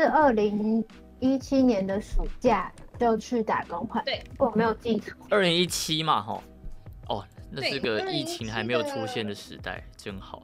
是二零一七年的暑假就去打工换，对，如果没有记错，二零一七嘛，哈，哦，那是个疫情还没有出现的时代，真好。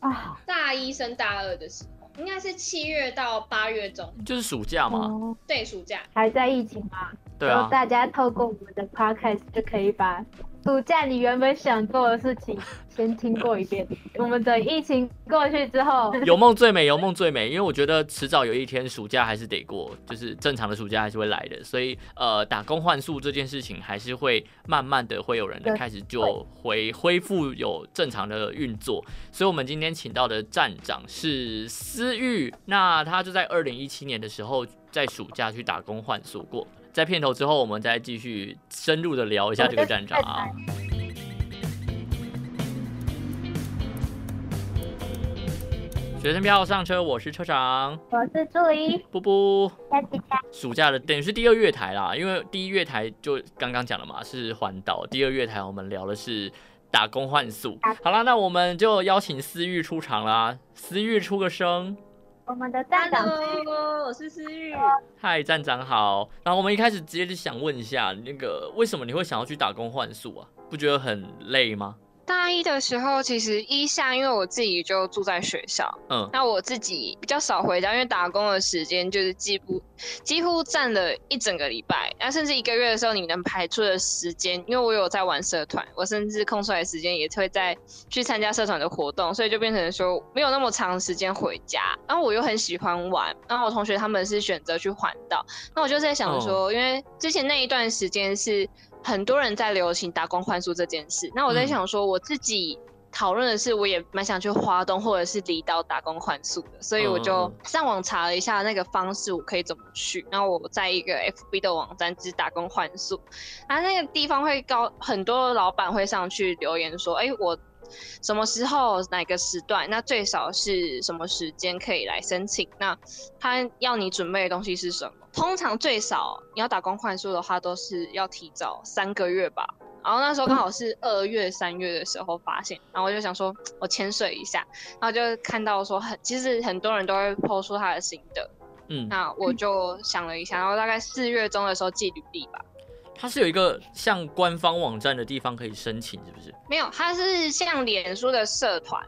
啊，大一升大二的时候，应该是七月到八月中，就是暑假嘛，哦，对，暑假。还在疫情吗？对啊，然后大家透过我们的 podcast 就可以把暑假你原本想做的事情先听过一遍。我们等疫情过去之后，有梦最美，有梦最美。因为我觉得迟早有一天暑假还是得过，就是正常的暑假还是会来的。所以呃，打工换宿这件事情还是会慢慢的会有人对开始就回恢复有正常的运作。所以我们今天请到的站长是思玉，那他就在二零一七年的时候在暑假去打工换宿过。在片头之后，我们再继续深入的聊一下这个站长啊。学生票上车，我是车长。我是助理，布布，暑假的等于是第二月台啦，因为第一月台就刚刚讲了嘛，是环岛，第二月台我们聊的是打工换宿。好啦，那我们就邀请思玉出场啦，思玉出个声。我们的站长 Hello，我是思玉。嗨，站长好。然后我们一开始直接就想问一下，那个为什么你会想要去打工换宿啊？不觉得很累吗？大一的时候，其实一下因为我自己就住在学校，嗯，那我自己比较少回家，因为打工的时间就是几乎几乎占了一整个礼拜，那甚至一个月的时候，你能排出的时间，因为我有在玩社团，我甚至空出来的时间也会在去参加社团的活动，所以就变成说没有那么长时间回家。然后我又很喜欢玩，然后我同学他们是选择去环岛，那我就在想说，因为之前那一段时间是很多人在流行打工换宿这件事，那我在嗯想说我自己。讨论的是，我也蛮想去华东或者是离岛打工换宿的，所以我就上网查了一下那个方式，我可以怎么去。然后我在一个 FB 的网站只打工换宿，啊那个地方会高很多老板会上去留言说，哎，我什么时候哪个时段，那最少是什么时间可以来申请？那他要你准备的东西是什么？通常最少你要打工换宿的话，都是要提早三个月吧。然后那时候刚好是二月、三月的时候发现，然后我就想说，我潜水一下，然后就看到说很，其实很多人都会抛出他的心得，嗯，那我就想了一下，然后大概四月中的时候寄履历吧，它是有一个像官方网站的地方可以申请，是不是？没有，它是像脸书的社团，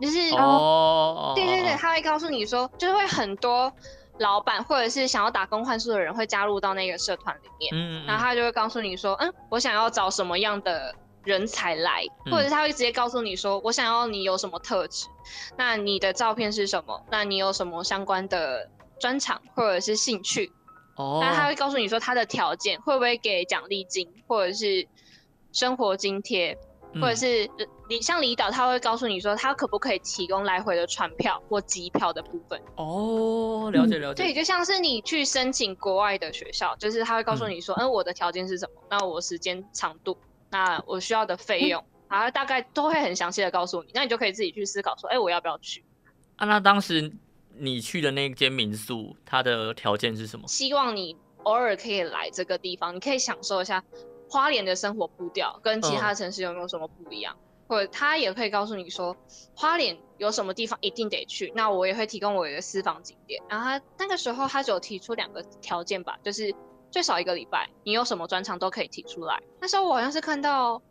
就是哦，对对对，他会告诉你说，就是会很多老板或者是想要打工换宿的人会加入到那个社团里面，嗯，嗯，然后他就会告诉你说，嗯，我想要找什么样的人才来，嗯。或者是他会直接告诉你说，我想要你有什么特质，那你的照片是什么，那你有什么相关的专长或者是兴趣，哦，那他会告诉你说他的条件会不会给奖励金或者是生活津贴，嗯或者是你像离岛，他会告诉你说他可不可以提供来回的船票或机票的部分。哦，了解了解，对，就像是你去申请国外的学校，就是他会告诉你说，嗯，我的条件是什么，那我时间长度，那我需要的费用，然后大概都会很详细的告诉你，那你就可以自己去思考说，哎，我要不要去？啊，那当时你去的那间民宿，它的条件是什么？希望你偶尔可以来这个地方，你可以享受一下花莲的生活步调，跟其他城市有没有什么不一样？或者他也可以告诉你说，花莲有什么地方一定得去，那我也会提供我的私房景点。然后他那个时候他只有提出两个条件吧，就是最少一个礼拜，你有什么专长都可以提出来。那时候我好像是看到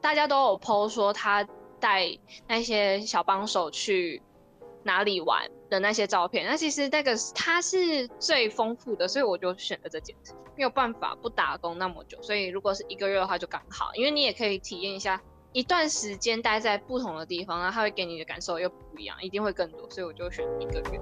大家都有 PO 说他带那些小帮手去哪里玩的那些照片，那其实那个它是最丰富的，所以我就选了这件事。没有办法不打工那么久，所以如果是一个月的话就刚好，因为你也可以体验一下一段时间待在不同的地方，然后他会给你的感受又不一样，一定会更多，所以我就选一个月。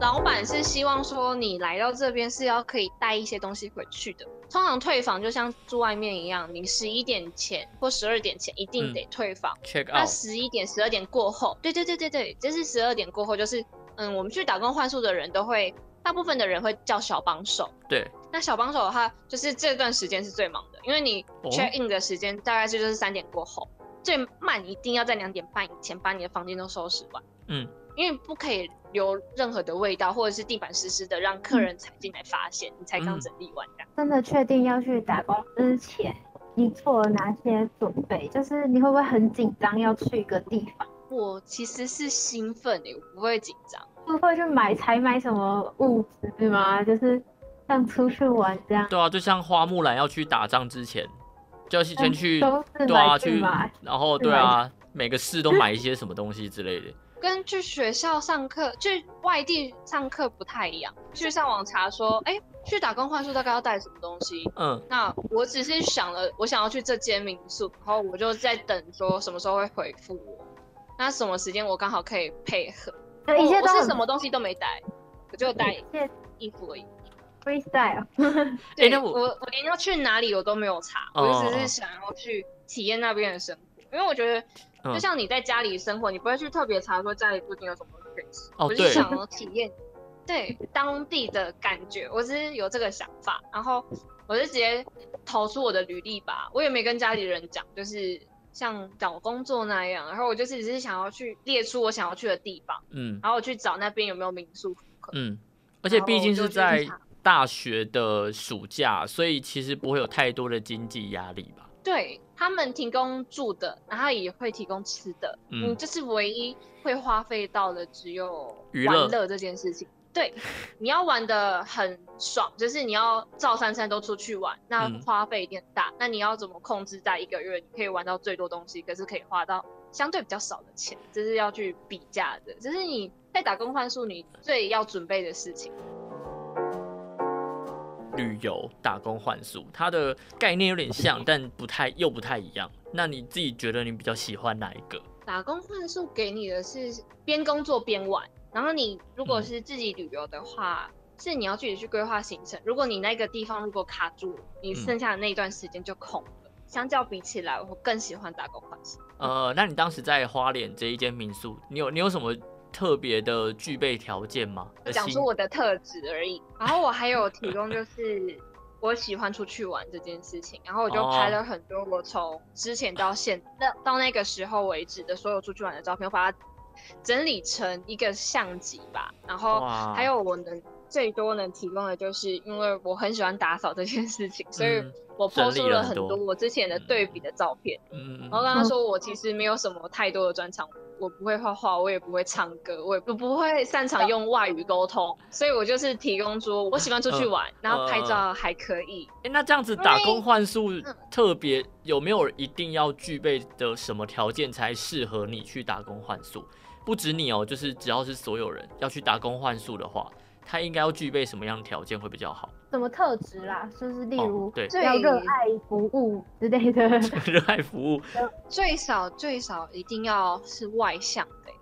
老板是希望说你来到这边是要可以带一些东西回去的。通常退房就像住外面一样，你十一点前或十二点前一定得退房。check 那十一点、十二点过后，对对对对对，就是十二点过后，就是嗯，我们去打工换宿的人都会，大部分的人会叫小帮手。对，那小帮手的话，就是这段时间是最忙的，因为你哦 check in 的时间大概是就是三点过后，最慢一定要在两点半以前把你的房间都收拾完，嗯，因为不可以留任何的味道或者是地板湿湿的，让客人踩进来发现你才刚嗯整理完。真的确定要去打工之前，你做了哪些准备？就是你会不会很紧张要去一个地方？我其实是兴奋的，我不会紧张。是会去买采买什么物资吗？就是像出去玩这样，对啊，就像花木兰要去打仗之前，就要先去，对啊，去去买。，然后对啊，每个市都买一些什么东西之类的。跟去学校上课、去外地上课不太一样。去上网查说，哎、去打工换宿大概要带什么东西？嗯那我只是想了，我想要去这间民宿，然后我就在等说什么时候会回复我，那什么时间我刚好可以配合。就一切我是什么东西都没带，我就带一切衣服而已。freestyle。对，那我我我连要去哪里我都没有查，哦我就只是想要去体验那边的生活，因为我觉得嗯就像你在家里生活，你不会去特别查说家里附近有什么可以吃，我就想要体验对当地的感觉，我只是有这个想法，然后我就直接投出我的履历吧，我也没跟家里人讲，就是像找工作那样，然后我就是只是想要去列出我想要去的地方，嗯然后我去找那边有没有民宿。嗯，而且毕竟是在大学的暑假，所以其实不会有太多的经济压力吧？对他们提供住的，然后也会提供吃的，嗯嗯，就是唯一会花费到的只有娱乐这件事情。对，你要玩的很爽，就是你要照三餐都出去玩，那嗯花费一定很大。那你要怎么控制在一个月你可以玩到最多东西，可是可以花到相对比较少的钱，这是要去比价的，这是你在打工换宿你最要准备的事情。旅游、打工换宿，它的概念有点像，但不太又不太一样。那你自己觉得你比较喜欢哪一个？打工换宿给你的是边工作边玩，然后你如果嗯是自己旅游的话，是你要自己去规划行程。如果你那个地方如果卡住，你嗯剩下的那一段时间就空了。相较比起来，我更喜欢打工换宿。呃，那你当时在花莲这一间民宿，你有你有什么特别的具备条件吗？讲出我的特质而已。然后我还有提供就是我喜欢出去玩这件事情，然后我就哦拍了很多我从之前到现到到那个时候为止的所有出去玩的照片，我把它整理成一个相机吧。然后还有我能最多能提供的就是，因为我很喜欢打扫这件事情，所以嗯我抛出了很多多我之前的对比的照片。嗯，然后跟他说，我其实没有什么太多的专长，我不会画画，我也不会唱歌，我也不不会擅长用外语沟通，所以我就是提供说我喜欢出去玩，然后拍照还可以。哎、那这样子打工换宿嗯特别有没有一定要具备的什么条件才适合你去打工换宿？不止你哦，就是只要是所有人要去打工换宿的话，他应该要具备什么样的条件会比较好？什么特质啦？就是例哦如对最要热爱服务之类的。热爱服务，最少最少一定要是外向的，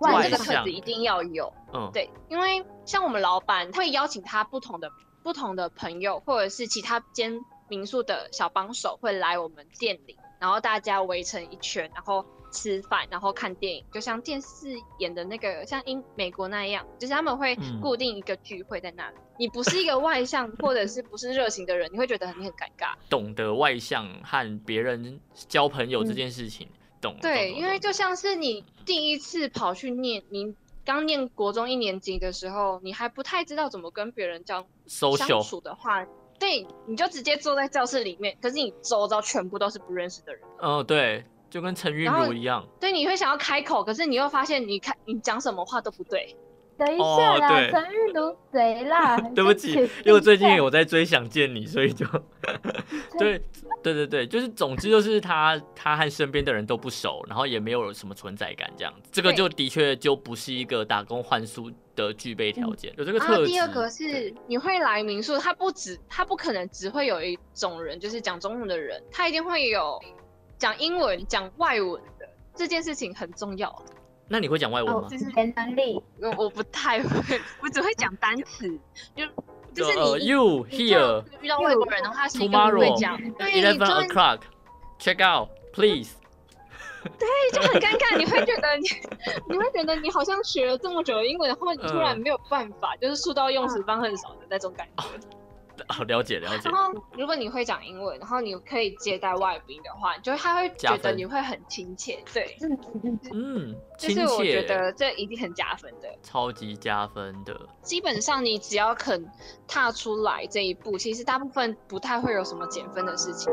外这个向特质一定要有。嗯，对，因为像我们老板会邀请他不同的不同的朋友，或者是其他间民宿的小帮手会来我们店里，然后大家围成一圈，然后吃饭，然后看电影，就像电视演的那个像英美国那样，就是他们会嗯固定一个聚会在那里。你不是一个外向或者是不是热情的人，你会觉得你很尴尬。懂得外向和别人交朋友这件事情，懂？对，懂因为就像是你第一次跑去念，你刚念国中一年级的时候，你还不太知道怎么跟别人交相处的话，对，你就直接坐在教室里面，可是你周遭全部都是不认识的人，哦，对，就跟陈韵如一样，对，你会想要开口，可是你又发现你开你讲什么话都不对，等一哦下啦，对陈玉如谁啦？对不起，因为最近有在追《想见你》，所以就 对对对对，就是总之就是他他和身边的人都不熟，然后也没有什么存在感这样子，这个就的确就不是一个打工换宿的具备条件，有这个然后特质。第二个是你会来民宿，他不止他不可能只会有一种人，就是讲中文的人，他一定会有讲英文、讲外文的，这件事情很重要。那你会讲外文哦吗？，语言能力，我我不太会，我只会讲单词，就就是你、呃，you here 遇到外国人的话，是一个不会讲，eleven o'clock check out please。对就很尴尬，你会觉得你 你会觉得你好像学了这么久的英文，然后你突然嗯没有办法，就是数到用词方很少的那种感觉。好，了解了解然。后如果你会讲英文，然后你可以接待外宾的话，就他会觉得你会很亲切，对，嗯亲就是我觉，得这一定很加分的。超级加分的。基本上你只要肯踏出来这一步，其实大部分不太会有什么减分的事情。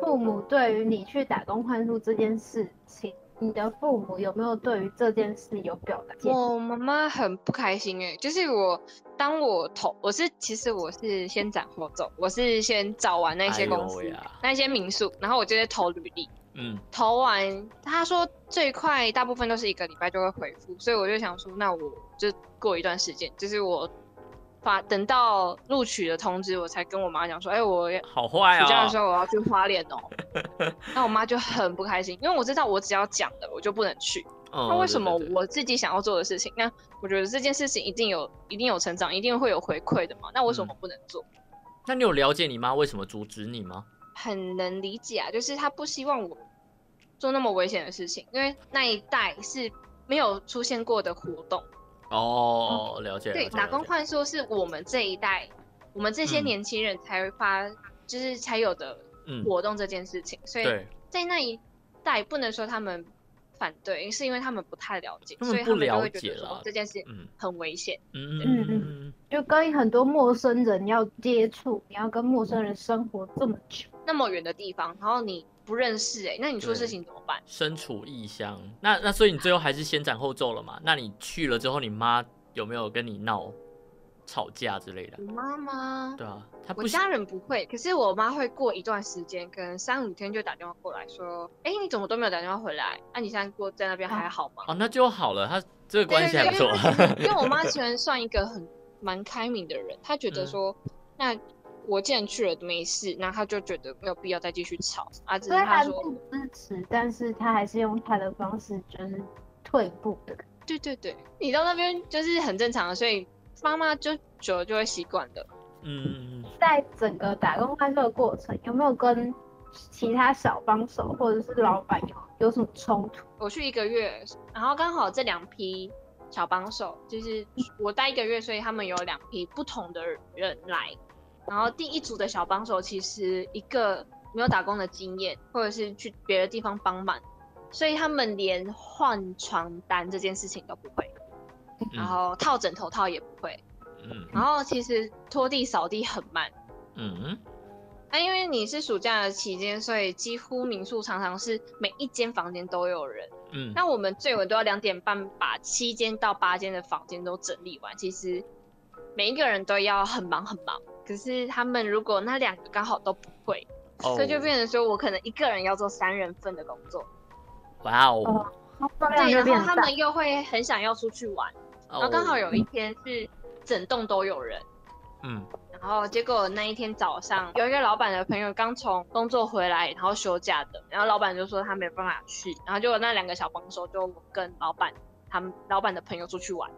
父母对于你去打工换宿这件事情你的父母有没有对于这件事有表达？我妈妈很不开心哎，就是我当我投，我是其实我是先斩后奏，我是先找完那些公司、哎那些民宿，然后我就在投履历，嗯，投完他说最快大部分都是一个礼拜就会回复，所以我就想说，那我就过一段时间，就是我发等到录取的通知，我才跟我妈讲说，哎、我好坏啊暑假的时哦。候我要去花莲哦，那我妈就很不开心，因为我知道我只要讲了，我就不能去。那那为什么我自己想要做的事情，那我觉得这件事情一定有一定有成长，一定会有回馈的嘛？那为什嗯么不能做？那你有了解你妈为什么阻止你吗？很能理解啊，就是她不希望我做那么危险的事情，因为那一代是没有出现过的活动。哦，了解。对，打工换宿是我们这一代，我们这些嗯。年轻人才会发，就是才有的嗯，活动这件事情，所以，在那一代不能说他们反对，是因为他们不太了解，他们所以他们就不了会觉得这件事嗯很危险。嗯嗯嗯嗯就跟很多陌生人要接触，你要跟陌生人生活这么久，那么远的地方，然后你不认识哎、那你出事情怎么办？身处异乡，那那所以你最后还是先斩后奏了嘛？那你去了之后，你妈有没有跟你闹吵架之类的？我妈妈，对啊，她不喜我家人不会，可是我妈会过一段时间，可能三五天就打电话过来说，哎、你怎么都没有打电话回来？啊，你现在过在那边还好吗？哦，那就好了，她这个关系还不错。因为我妈 其实算一个很蛮开明的人，她觉得嗯说，那我既然去了没事，那她就觉得没有必要再继续吵啊。只是虽然她说，不支持，但是他还是用他的方式，就是退步的。对对对，你到那边就是很正常的，所以妈妈就久了就会习惯的。嗯嗯嗯在整个打工换宿的过程，有没有跟其他小帮手或者是老板有有什么冲突？我去一个月，然后刚好这两批小帮手，就是我待一个月，所以他们有两批不同的人来。然后第一组的小帮手其实一个没有打工的经验，或者是去别的地方帮忙，所以他们连换床单这件事情都不会，然后套枕头套也不会，嗯然后其实拖地扫地很慢。嗯嗯那、因为你是暑假的期间，所以几乎民宿常常是每一间房间都有人。嗯，那我们最晚都要两点半把七间到八间的房间都整理完。其实每一个人都要很忙很忙，可是他们如果那两个刚好都不会，哦所以就变成说我可能一个人要做三人份的工作。哇哦，哦，重量对，就变大。然后他们又会很想要出去玩，然后刚好有一天是整栋都有人。嗯然后结果那一天早上，有一个老板的朋友刚从工作回来，然后休假的，然后老板就说他没办法去，然后结果那两个小帮手就跟老板他们老板的朋友出去玩，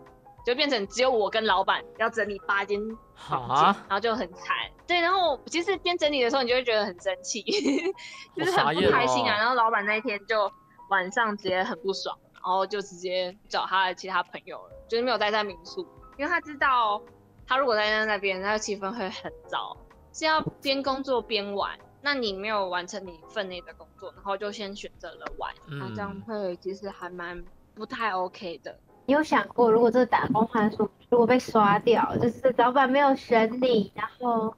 就变成只有我跟老板要整理八间房间，哈然后就很惨。对，然后其实边整理的时候，你就会觉得很生气，就是很不开心啊。哦然后老板那一天就晚上直接很不爽，然后就直接找他的其他朋友了，就是没有待在民宿，因为他知道他如果待在那边，那个气氛会很糟，是要边工作边玩。那你没有完成你分内的工作，然后就先选择了玩，那这样嗯会其实还蛮不太 OK 的。你有想过，如果这打工换宿如果被刷掉，就是老板没有选你，然后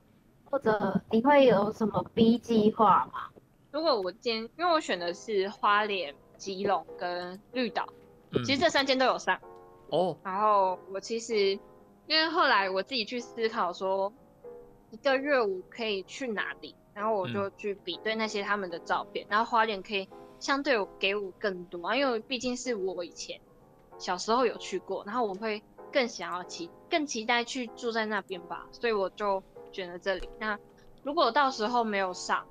或者你会有什么 B 计划吗？如果我今天，因为我选的是花莲、基隆跟绿岛，嗯，其实这三间都有上。哦，然后我其实，因为后来我自己去思考说，一个月我可以去哪里，然后我就去比对那些他们的照片，然后花莲可以相对我给我更多啊，因为毕竟是我以前小时候有去过，然后我会更想要期更期待去住在那边吧，所以我就选了这里。那如果到时候没有上，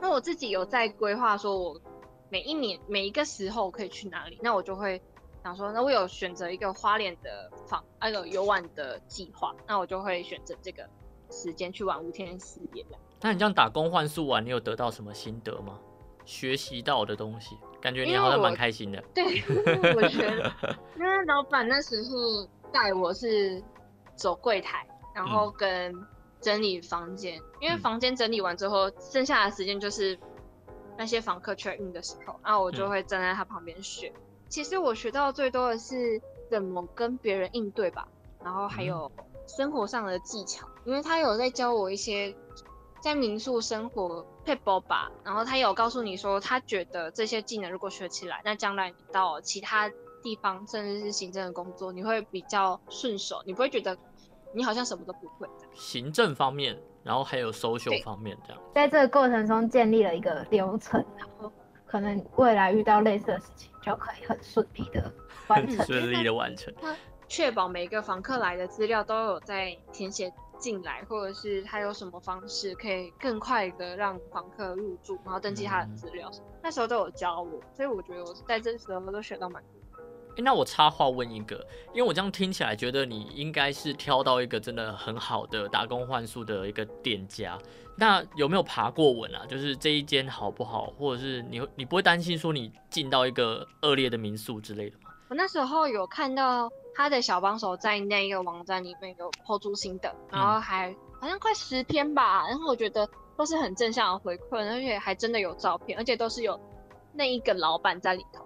那我自己有在规划说，我每一年每一个时候可以去哪里，那我就会想说，那我有选择一个花莲的访那个游玩的计划，那我就会选择这个时间去玩五天四夜这样。那你这样打工换宿完，你有得到什么心得吗？学习到的东西，感觉你好像蛮开心的。对，我觉得，因为老板那时候带我是走柜台，然后跟整理房间，因为嗯房间整理完之后，剩下的时间就是那些房客 check in 的时候，然后我就嗯会站在他旁边学。其实我学到最多的是怎么跟别人应对吧，然后还有生活上的技巧，因为他有在教我一些在民宿生活配包吧，然后他有告诉你说，他觉得这些技能如果学起来，那将来你到其他地方，甚至是行政的工作，你会比较顺手，你不会觉得你好像什么都不会。行政方面，然后还有 social 方面这样。在这个过程中建立了一个流程，然后可能未来遇到类似的事情就可以很顺利的 完成。顺利的完成。确保每个房客来的资料都有在填写进来，或者是他有什么方式可以更快的让房客入住，然后登记他的资料，那时候都有教我，所以我觉得我在这时候都学到蛮多。诶那我插话问一个，因为我这样听起来觉得你应该是挑到一个真的很好的打工换宿的一个店家，那有没有爬过稳啊？就是这一间好不好，或者是你你不会担心说你进到一个恶劣的民宿之类的吗？我那时候有看到他的小帮手在那一个网站里面有抛出新的，然后还好像快十篇吧，然后我觉得都是很正向的回馈，而且还真的有照片，而且都是有那一个老板在里头，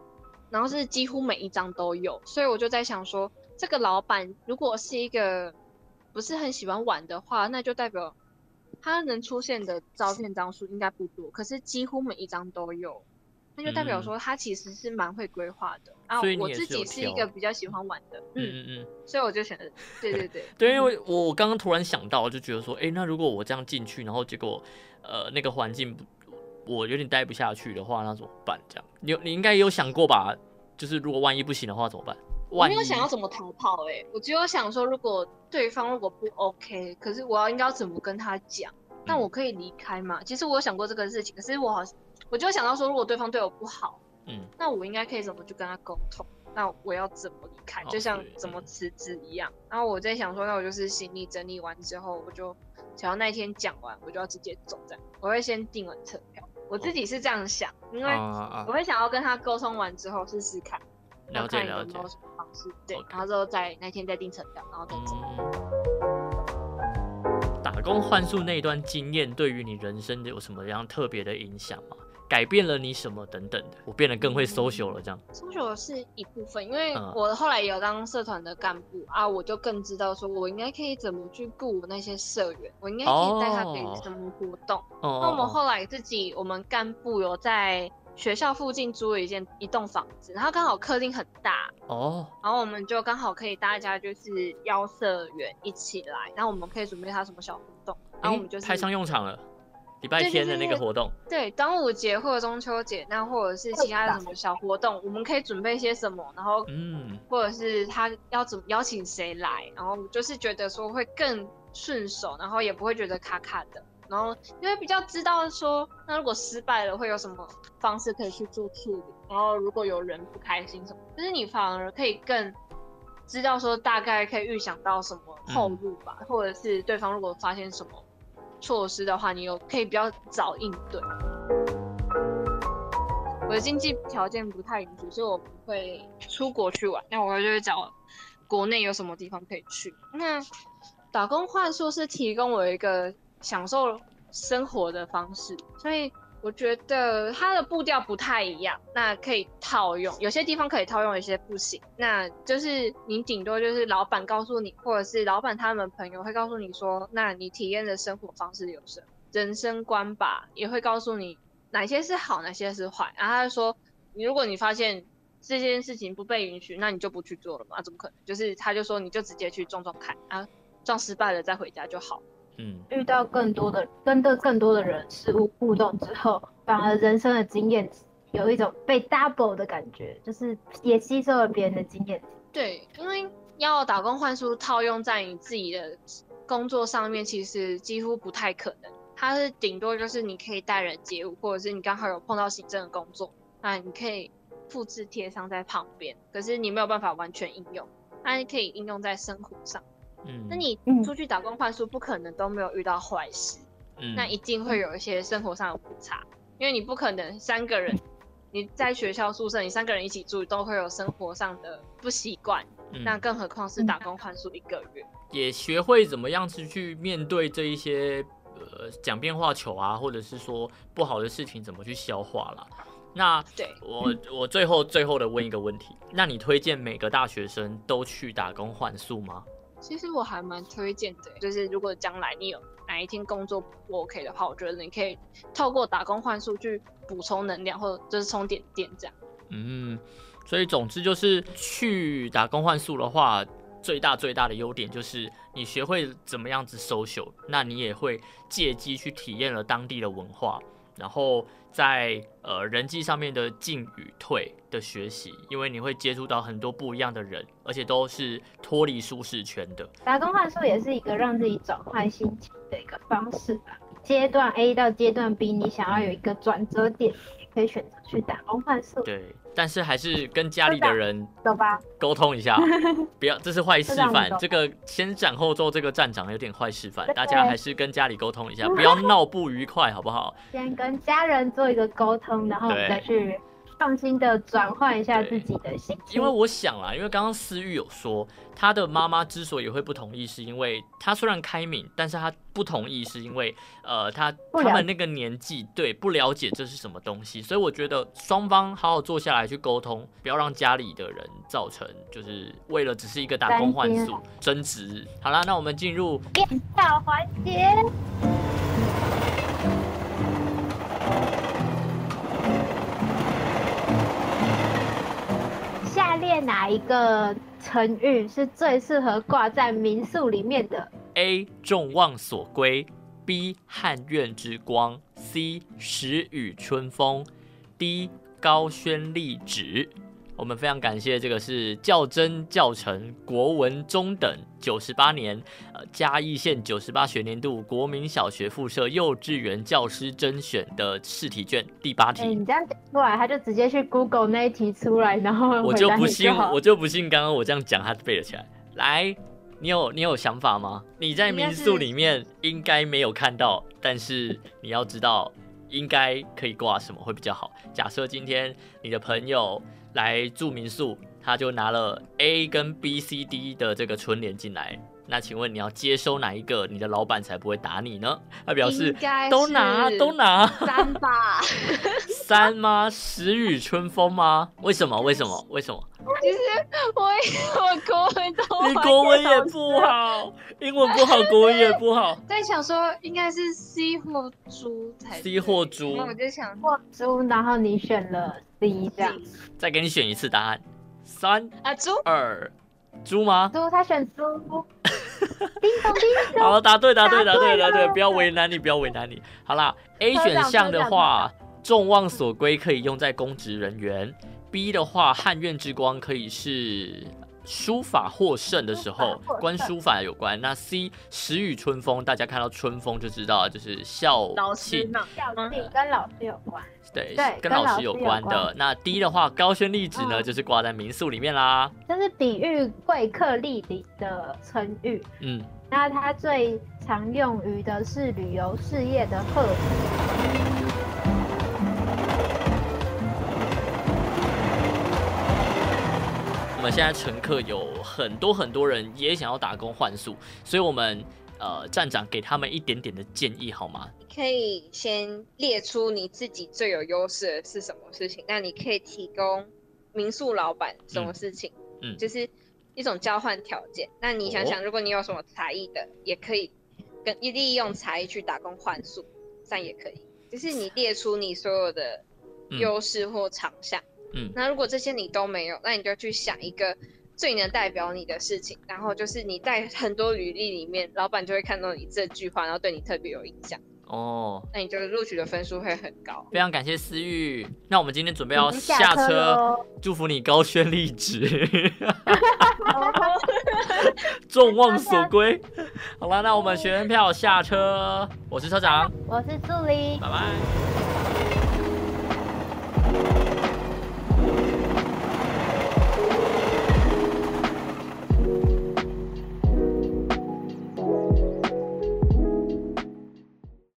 然后是几乎每一张都有，所以我就在想说，这个老板如果是一个不是很喜欢玩的话，那就代表他能出现的照片张数应该不多，可是几乎每一张都有。那就代表说他其实是蛮会规划的，然后嗯所以你我自己是一个比较喜欢玩的，嗯，嗯嗯嗯，所以我就选了，对对对，对，因为我我刚刚突然想到，就觉得说，诶，那如果我这样进去，然后结果呃那个环境不我有点待不下去的话，那怎么办？这样，你有你应该有想过吧？就是如果万一不行的话怎么办？我没有想要怎么逃跑、欸，我只有想说，如果对方如果不 OK，可是我要应该要怎么跟他讲？那嗯我可以离开吗？其实我有想过这个事情，可是我好像我就想到说，如果对方对我不好，嗯那我应该可以怎么去跟他沟通？那我要怎么离开？哦就像怎么嗯辞职一样。然后我在想说，那我就是行李整理完之后，我就想要那一天讲完，我就要直接走这样。我会先订完车票，我自己是这样想，因为我会想要跟他沟通完之后试试看，了解了解。对然后之后再那天再订车票，然后再走。嗯，打工换宿那一段经验对于你人生有什么样特别的影响吗？改变了你什么等等的？我变得更会 social 了，这样。social 是一部分，因为嗯我后来有当社团的干部啊，我就更知道说我应该可以怎么去顾那些社员，我应该可以带他给哦什么活动。哦那我们哦后来自己，我们干部有在学校附近租了一间一栋房子，然后刚好客厅很大，哦，然后我们就刚好可以大家就是邀社员一起来，然后我们可以准备他什么小活动，然后我们就是派上用场了。礼拜天的那个活动，对，端午节或者中秋节，那或者是其他的什么小活动，我们可以准备些什么，然后嗯，或者是他要怎么邀请谁来，然后就是觉得说会更顺手，然后也不会觉得卡卡的，然后因为比较知道说，那如果失败了会有什么方式可以去做处理，然后如果有人不开心什么，就是你反而可以更知道说大概可以预想到什么后路吧，或者是对方如果发现什么措施的话，你有可以比较早应对。我的经济条件不太允许，所以我不会出国去玩。那我就会找国内有什么地方可以去。那打工换宿是提供我一个享受生活的方式，所以我觉得它的步调不太一样。那可以套用，有些地方可以套用，有些不行。那就是你顶多就是老板告诉你，或者是老板他们朋友会告诉你说，那你体验的生活方式有什么人生观吧，也会告诉你哪些是好，哪些是坏。然后他就说，你如果你发现这件事情不被允许，那你就不去做了嘛？怎么可能？就是他就说，你就直接去撞撞看啊，撞失败了再回家就好。嗯，遇到更多的跟的更多的人事物互动之后，反而人生的经验有一种被 double 的感觉，就是也吸收了别人的经验。对，因为要打工换书套用在你自己的工作上面，其实几乎不太可能。它是顶多就是你可以待人接物，或者是你刚好有碰到行政的工作，那你可以复制贴上在旁边，可是你没有办法完全应用。那你可以应用在生活上。嗯，那你嗯出去打工换宿，不可能都没有遇到坏事。嗯那一定会有一些生活上的误差，因为你不可能三个人，你在学校宿舍，你三个人一起住，都会有生活上的不习惯，嗯那更何况是打工换宿一个月。也学会怎么样子去面对这一些呃讲变化球啊，或者是说不好的事情怎么去消化了。那对，我我最后最后的问一个问题，那你推荐每个大学生都去打工换宿吗？其实我还蛮推荐的，就是如果将来你有哪一天工作不 OK 的话，我觉得你可以透过打工换宿去补充能量，或者就是充点电这样。嗯，所以总之就是去打工换宿的话，最大最大的优点就是你学会怎么样子 social，那你也会借机去体验了当地的文化，然后在呃人际上面的进与退的学习，因为你会接触到很多不一样的人，而且都是脱离舒适圈的。打工换宿也是一个让自己转换心情的一个方式吧。阶段 A 到阶段 B，你想要有一个转折点，可以选择去打工换宿。对，但是还是跟家里的人走吧，沟通一下，不要，这是坏示范。这个先斩后奏，这个站长有点坏示范，大家还是跟家里沟通一下，不要 闹不愉快，好不好？先跟家人做一个沟通，然后我们再去放心的转换一下自己的心情。因为我想啦，因为刚刚思玉有说，他的妈妈之所以会不同意，是因为他虽然开明，但是他不同意是因为呃，他他们那个年纪对不了解这是什么东西，所以我觉得双方好好坐下来去沟通，不要让家里的人造成就是为了只是一个打工换宿 争执。好啦，那我们进入变跳环节。列哪一个成语是最适合挂在民宿里面的？A 众望所归，B 汉苑之光，C 时雨春风，D 高轩丽止。我们非常感谢这个是教真教程国文中等九十八年，呃嘉义县九十八学年度国民小学附设幼稚园教师甄选的试题卷第八哎、题。你这样讲出来，他就直接去 Google 那一题出来，然后我就不信，我就不信刚刚我这样讲他背了起来。来，你有你有想法吗？你在民宿是里面应该没有看到，但是你要知道应该可以挂什么会比较好。假设今天你的朋友来住民宿，他就拿了 A 跟 B、C、D 的这个春联进来，那请问你要接收哪一个，你的老板才不会打你呢？他表示都拿都拿三吧。三吗？时雨春风吗？为什么？为什么？为什么？其实我我国文都你还国文也不好，英文不好，国文也不好。在想说应该是 C 或猪才 C 或猪那我就想或猪，然后你选了 C 这样。再给你选一次答案，三啊猪二，猪吗？猪，他选猪。叮咚叮 咚。好，答对，答对，答对，答对答对，不要为难你，不要为难你。好啦，A 选项的话，众望所归可以用在公职人员；B 的话，汉苑之光可以是书法获胜的时候关书法有关。那 C 时雨春风，大家看到春风就知道就是校老师庆。校庆跟老师有关。对，对跟跟老师有关的关。那 D 的话，高轩丽纸呢，嗯就是挂在民宿里面啦。这是比喻贵客莅临的成语。嗯，那它最常用于的是旅游事业的贺我们现在乘客有很多很多人也想要打工换宿，所以我们呃站长给他们一点点的建议好吗？可以先列出你自己最有优势的是什么事情，那你可以提供民宿老板什么事情，嗯就是一种交换条件。那你想想，如果你有什么才艺的，也可以跟利用才艺去打工换宿，这样也可以。就是你列出你所有的嗯优势或长项，嗯那如果这些你都没有，那你就去想一个最能代表你的事情，然后就是你在很多履历里面，老板就会看到你这句话，然后对你特别有影响。哦，那你这个录取的分数会很高。非常感谢思域。那我们今天准备要下车，祝福你高轩丽职，众望所归。好了，那我们学员票下车，我是车长，我是助理拜。拜。